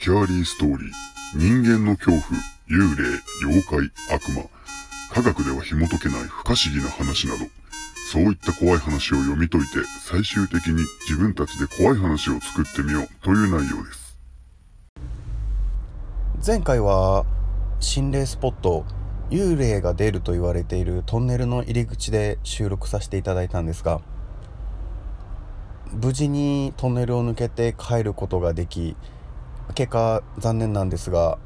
スキャーリーストーリー、人間の恐怖、幽霊、妖怪、悪魔、科学では紐解けない不可思議な話など、そういった怖い話を読み解いて、最終的に自分たちで怖い話を作ってみよう。という内容です。前回は心霊スポット幽霊が出ると言われているトンネルの入り口で収録させていただいたんですが無事にトンネルを抜けて帰ることができ結果残念なんですが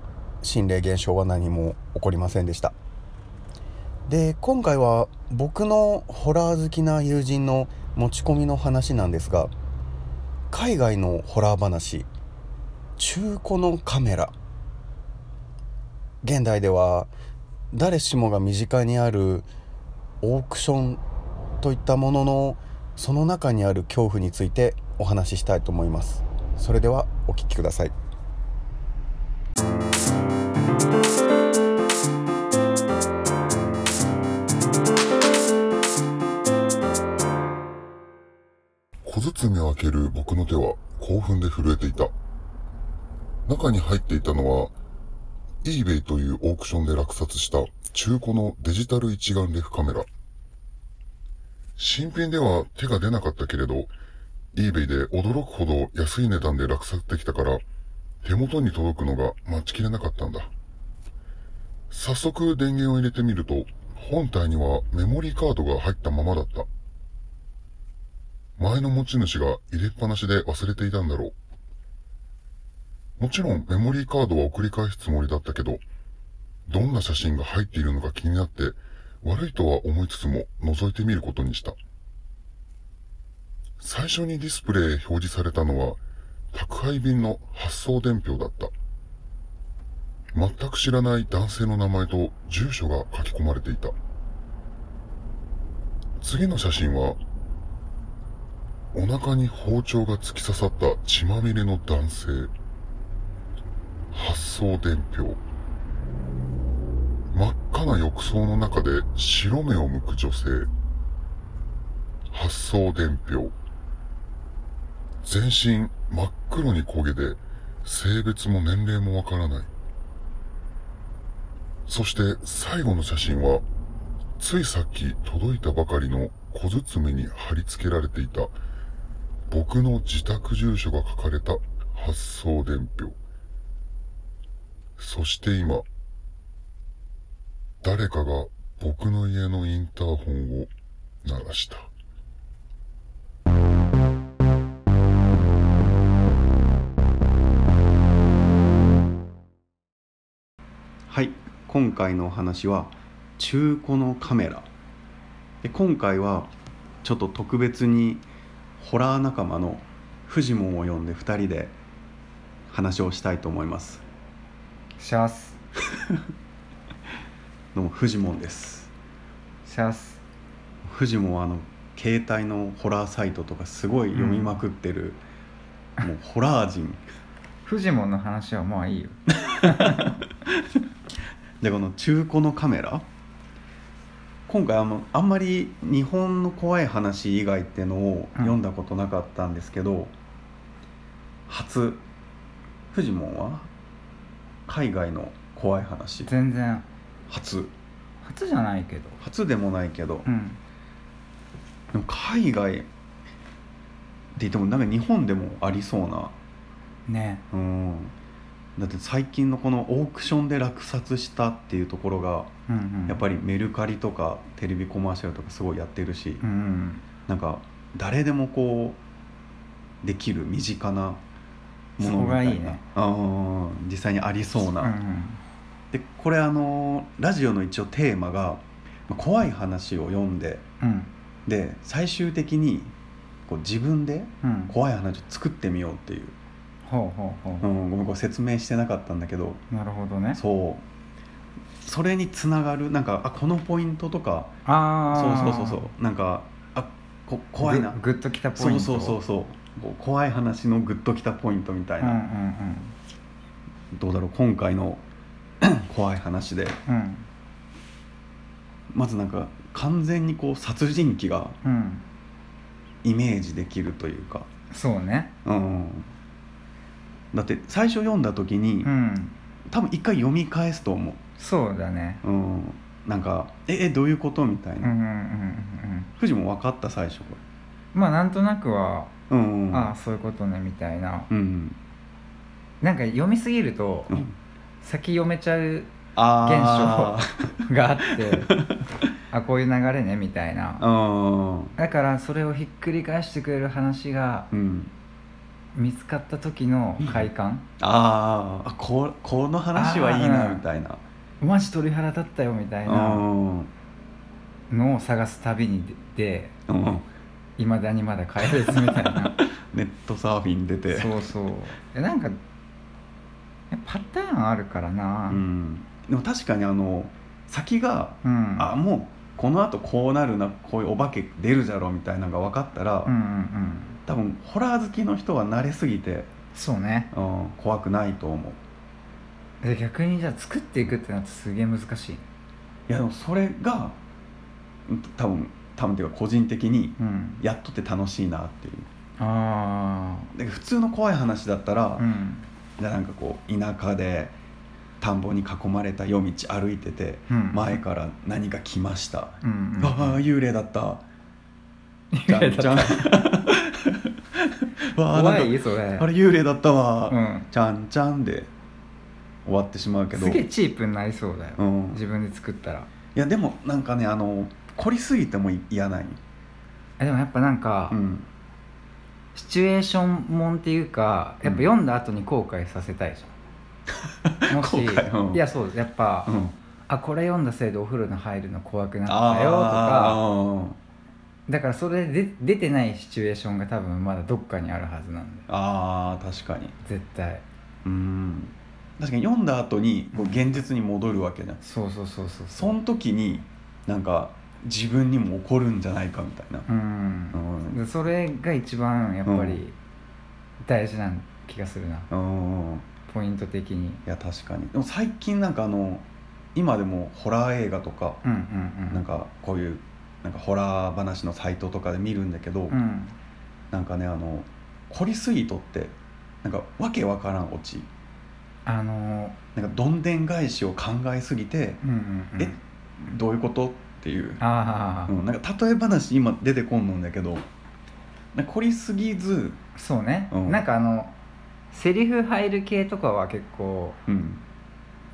心霊現象は何も起こりませんでした。で今回は僕のホラー好きな友人の持ち込みの話なんですが海外のホラー話中古のカメラ。現代では誰しもが身近にあるオークションといったもののその中にある恐怖についてお話ししたいと思います。それではお聞きください。僕の手は興奮で震えていた。中に入っていたのは、eBay というオークションで落札した中古のデジタル一眼レフカメラ。新品では手が出なかったけれど、eBay で驚くほど安い値段で落札できたから、手元に届くのが待ちきれなかったんだ。早速電源を入れてみると、本体にはメモリーカードが入ったままだった。前の持ち主が入れっぱなしで忘れていたんだろう。もちろんメモリーカードは送り返すつもりだったけど、どんな写真が入っているのか気になって、悪いとは思いつつも覗いてみることにした。最初にディスプレイ表示されたのは、宅配便の発送伝票だった。全く知らない男性の名前と住所が書き込まれていた。次の写真は、お腹に包丁が突き刺さった血まみれの男性。発送伝票。真っ赤な浴槽の中で白目を向く女性。発送伝票。全身真っ黒に焦げで、性別も年齢もわからない。そして最後の写真は、ついさっき届いたばかりの小包に貼り付けられていた僕の自宅住所が書かれた発送伝票。そして今、誰かが僕の家のインターホンを鳴らした。はい今回のお話は中古のカメラで今回はちょっと特別にホラー仲間のフジモンを呼んで2人で話をしたいと思います。シャスどうもフジモンです。シャスフジモンはあの携帯のホラーサイトとかすごい読みまくってる、もうホラー人。フジモンの話はまあいいよ。でこの中古のカメラ今回あんまあんまり日本の怖い話以外っていうのを読んだことなかったんですけど、初フジモンは海外の怖い話。全然。初。初じゃないけど。初でもないけど、うん。でも海外って言ってもなんか日本でもありそうな。ね。うんだって最近のこのオークションで落札したっていうところがうんうん。やっぱりメルカリとかテレビコマーシャルとかすごいやってるし、うんうん。なんか誰でもこうできる身近なものみたいな。そこがいいね。実際にありそうな、うん。でこれあのラジオの一応テーマがまあ怖い話を読んでうん。で最終的にこう自分でうん。怖い話を作ってみようっていう、ほうほうほう。ん、ごめんこれ説明してなかったんだけど。うなるほどね。そう。それにつながるなんかあこのポイントとか。ああそうそうそうそう。なんかあこ怖いな。ググッときたポイント。そうそうそうそう。怖い話のグッときたポイントみたいうんうんな、どうだろう。今回の 怖い話で。うんうん。まずなんか完全にこう殺人鬼がうん。イメージできるというか、そうね。うん、だって最初読んだ時に、うん。多分一回読み返すと思そうだね。う、うん、なんか「ええどういうこと?」みたいな、うんうんうんうん富士も分かった最初まあなんとなくは、れうんうん。ああそういうことねみたいな。うんなんか読みすぎると、うん。先読めちゃうあがあって あこういう流れねみたいな。あうん。だからそれをひっくり返してくれる話がうん見つかった時の快感。あーあここの話はいいなみたいな。マジ鳥肌立ったよみたいなうん。うんのを探す旅に出ていまだにまだ帰れずみたいな。ネットサーフィン出て。そうそう。えなんかえパターンあるからな。うん、でも確かにあの先が、うん。あもうこのあとこうなるなこういうお化け出るじゃろみたいなのが分かったら、うんうんうん多分ホラー好きの人は慣れすぎて、そうね。うん、怖くないと思う。で逆にじゃあ作っていくってなってすげえ難しい。いやでもそれがうん多分多分っていうか個人的にうん。やっとって楽しいなっていう。あで普通の怖い話だったらあ、うん。じゃあなんかこう田舎で田んぼに囲まれた夜道歩いてて、うん。前から何が来ました、うんうんああ幽霊だった。幽霊だった。じゃんじゃん わあなんか怖いそれ。あれ幽霊だったわ、うん。ちゃんちゃんで終わってしまうけど。すげえチープになりそうだよ、うん、い自分で作ったら。やでもなんかねあの凝りすぎても嫌ない、えでもやっぱなんか、うん、シチュエーションもんっていうかやっぱ読んだ後に後悔させたいじゃん。もし、後悔うん。いやそうやっぱ、うん、あこれ読んだせいでお風呂に入るの怖くなったよとかあだからそれで出てないシチュエーションが多分まだどっかにあるはずなんだよ。あー確かに。絶対。うん。確かに読んだ後にこう現実に戻るわけじゃん、そうそうそうそうその時になんか自分にも起こるんじゃないかみたいな。うん。うん。でそれが一番やっぱうり大事な気がするな。うん。ポイント的に。いや確かに。でも最近なんかあの今でもホラー映画とか、うんうんうん。なんかこういうなんかホラー話のサイトとかで見るんだけど、うん。なんかねあの凝りすぎとってなんかわけわからんオチ。あのなんかどんでん返しを考えすぎて、うんうんうん。え？どういうこと？っていう、ああ、うん、なんか例え話今出てこんのんだけどなんか凝りすぎず、そうね、うん。なんかあのセリフ入る系とかは結構うん、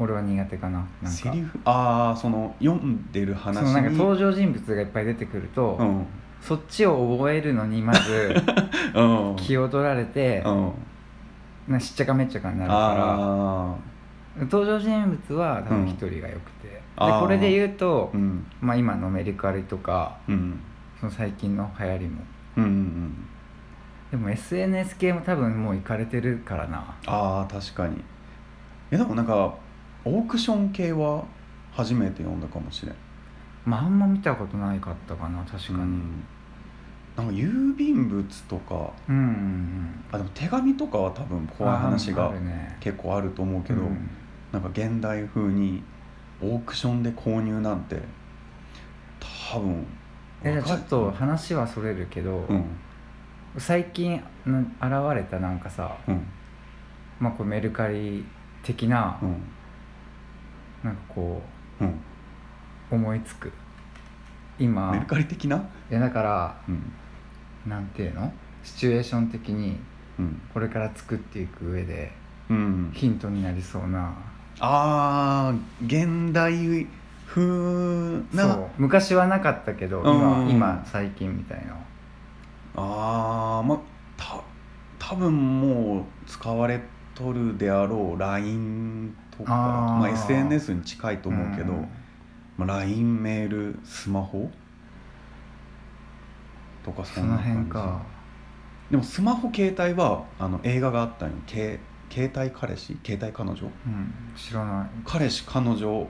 俺は苦手かな。なんか。セリフ？ああその読んでる話に。そのなんか登場人物がいっぱい出てくると、うん。そっちを覚えるのにまず うん。気を取られて、うん。なんかしっちゃかめっちゃかになるかあら登場人物は多分一人がよくて、であー。これで言うとあ、うん。まあ、今のメリカリとかうん。その最近の流行りも。うんうんうん。でも SNS 系も多分もう行かれてるからな。ああ確かに。えでもなんかオークション系は初めて読んだかもしれん。まああんま見たことないかったかな確かに。うん。なんか郵便物とかうんうんうん。あでも手紙とかは多分怖い話あが結構あると思うけど、うん。なんか現代風にオークションで購入なんて多分えちょっと話はそれるけど、うん。最近な現れたなんかさ、うん。まあ、こうメルカリ的な、うんなんかこうん。う思いつく。今。メルカリ的な？いやだからうん。なんていうの？シチュエーション的にうん。これから作っていく上でうん。ヒントになりそうな、あー現代風な。そう。昔はなかったけどうん。今今最近みたいな。ああまあた多分もう使われとるであろう LINE とかまあ、SNS に近いと思うけど、ん。まあ、LINE メールスマホ？とかそんな感じ。辺か。でもスマホ携帯はあの映画があったんよ。携携帯彼氏？携帯彼女？うん。知らない。彼氏彼女を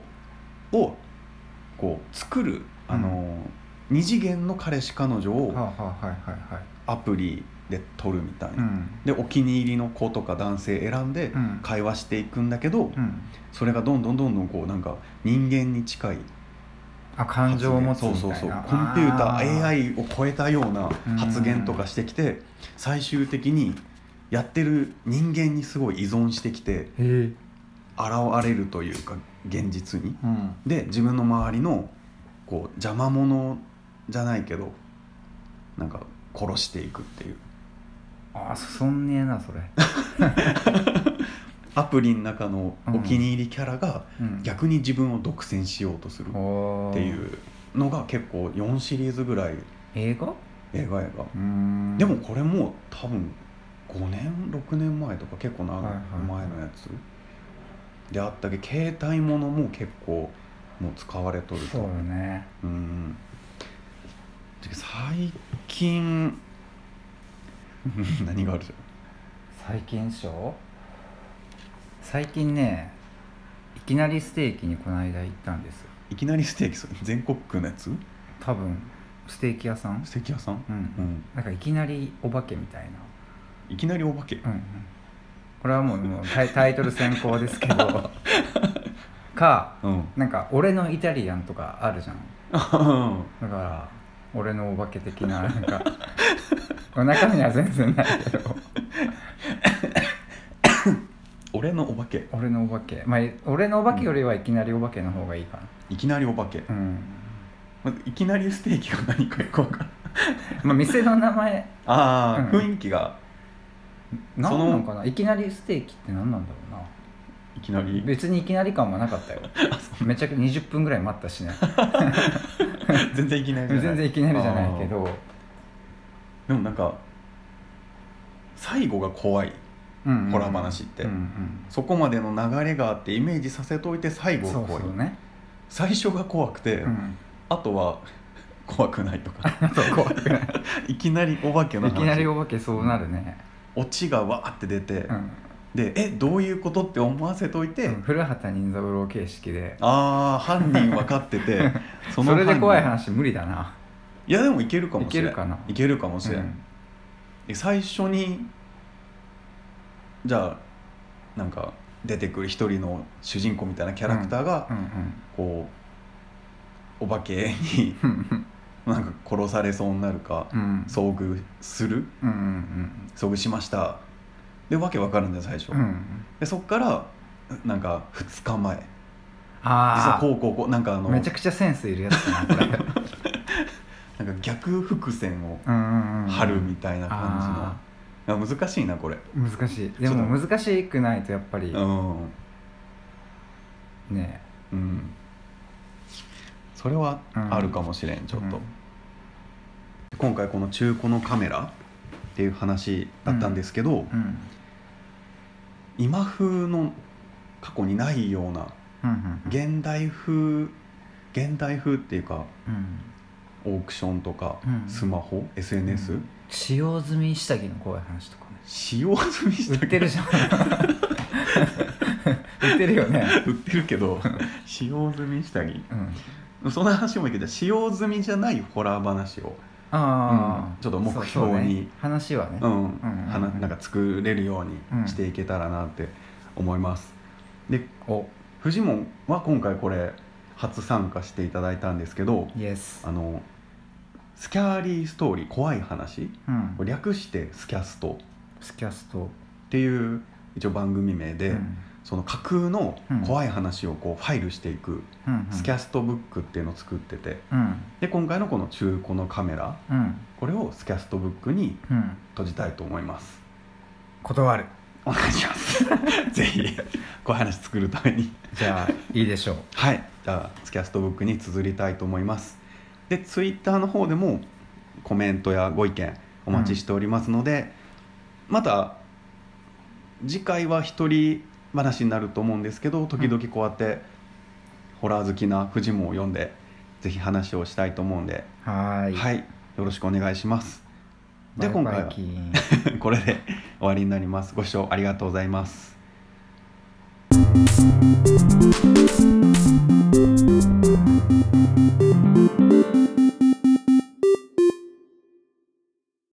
こう作るあの、二次元の彼氏彼女をはあ、はあ、はいはいはい。アプリで撮るみたいな、うん。でお気に入りの子とか男性選んでうん。会話していくんだけど、うん。それがどんどんどんどんこうなんか人間に近い。あ感情を持つみたいな。そうそうそう。コンピューターあ AI を超えたような発言とかしてきて最終的にやってる人間にすごい依存してきて現れるというか現実に。うん。で自分の周りのこう邪魔者じゃないけどなんか殺していくっていうあそんねえなそれ。アプリの中のお気に入りキャラがうん。逆に自分を独占しようとするっていうのが結構4シリーズぐらい。映画？映画映画。でもこれもう多分5年？6年前とか結構長い前のやつ。であったけど携帯ものも結構もう使われとると。そうよね。うん。最近 何がある？じ最近でしょ？最近ねいきなりステーキにこの間行ったんですいきなりステーキ？それ全国区のやつ？多分ステーキ屋さん？ステーキ屋さん？うん、うん。なんかいきなりお化けみたいいきなりお化け？な、うんうん、これはもうもうタイタイトル先行ですけど。かうん。なんか俺のイタリアンとかあるじゃん。だから俺のお化け的ななんか 中身は全然ないけど。俺のお化け。俺のお化け。まあ俺のお化けよりはいきなりお化けの方がいいかいきなりお化け、なうん。まいきなりステーキが何かよくわかまあ店の名前。ああ、うん。雰囲気が。何なのかな？いきなりステーキって何なんだろうな。いきなり。別にいきなり感はなかったよ。めちゃくちゃ20分ぐらい待ったしね。全然いきなりじゃない。全然いきなりじゃないけどでもなんか最後が怖いうんうん。ホラー話って。うんうん。そこまでの流れがあってイメージさせといて最後が怖い。ね、最初が怖くて、うん、あとは 怖くないとか。怖くない。いきなりお化けの話。いきなりお化けそうなるね、オチがわーって出て、うん。でえどういうことって思わせといて、古畑任三郎形式で。ああ犯人分かってて そのれで怖い話無理だないやでもいけるかもしれん。いけるかな。いけるかもしれん、うん。で最初にじゃあなんか出てくる一人の主人公みたいなキャラクターが、うんこうお化けにうん なんか殺されそうになるか、うん。遭遇する？遭遇しました。でわけわかるんだよ最初、うん。うんでそっからなんか2日前。実はあこうこうこうなんかあのあめちゃくちゃセンスいるやつだな なんか逆伏線をうんうんうん張るみたいな感じの、ああ難しいなこれ。ー難しい。でも難しくないとやっぱり。うん。ね。うん。それはあるかもしれん、ちょっと、うん。今回この中古のカメラっていう話だったんですけど、うん。今風の過去にないようなうんうん。現代風現代風っていうかうんオークションとか、うん。スマホ SNS、うん。使用済み下着の怖い話とかね。使用済みした売ってるじゃん。売ってるよね。売ってるけど使用済み下着。うん。その話もいいけど使用済みじゃないホラー話を、ああ、うん。ちょっと目標にそうそうね。話はね、うん。うんはななんか作れるようにしていけたらなって思います、でお。フジモンは今回これ初参加していただいたんですけど yes あの scary story 怖い話うん。略してスキャスト。スキャスト。っていう一応番組名で、うん。その架空のうん。怖い話をこうファイルしていくうんスキャストブックっていうのを作ってて。うん。で今回のこの中古のカメラうん。これをスキャストブックにうん。閉じたいと思います。断る。お願いします。ぜひ怖い話作るために。じゃあいいでしょう。はい。じゃあスキャストブックに綴りたいと思いますでツイッターの方でもコメントやご意見お待ちしておりますので、また次回は一人話になると思うんですけど時々こうやってホラー好きなフジモンを読んでぜひ話をしたいと思うんで。はーい。はい。よろしくお願いします。で今回は これで終わりになります。ご視聴ありがとうございます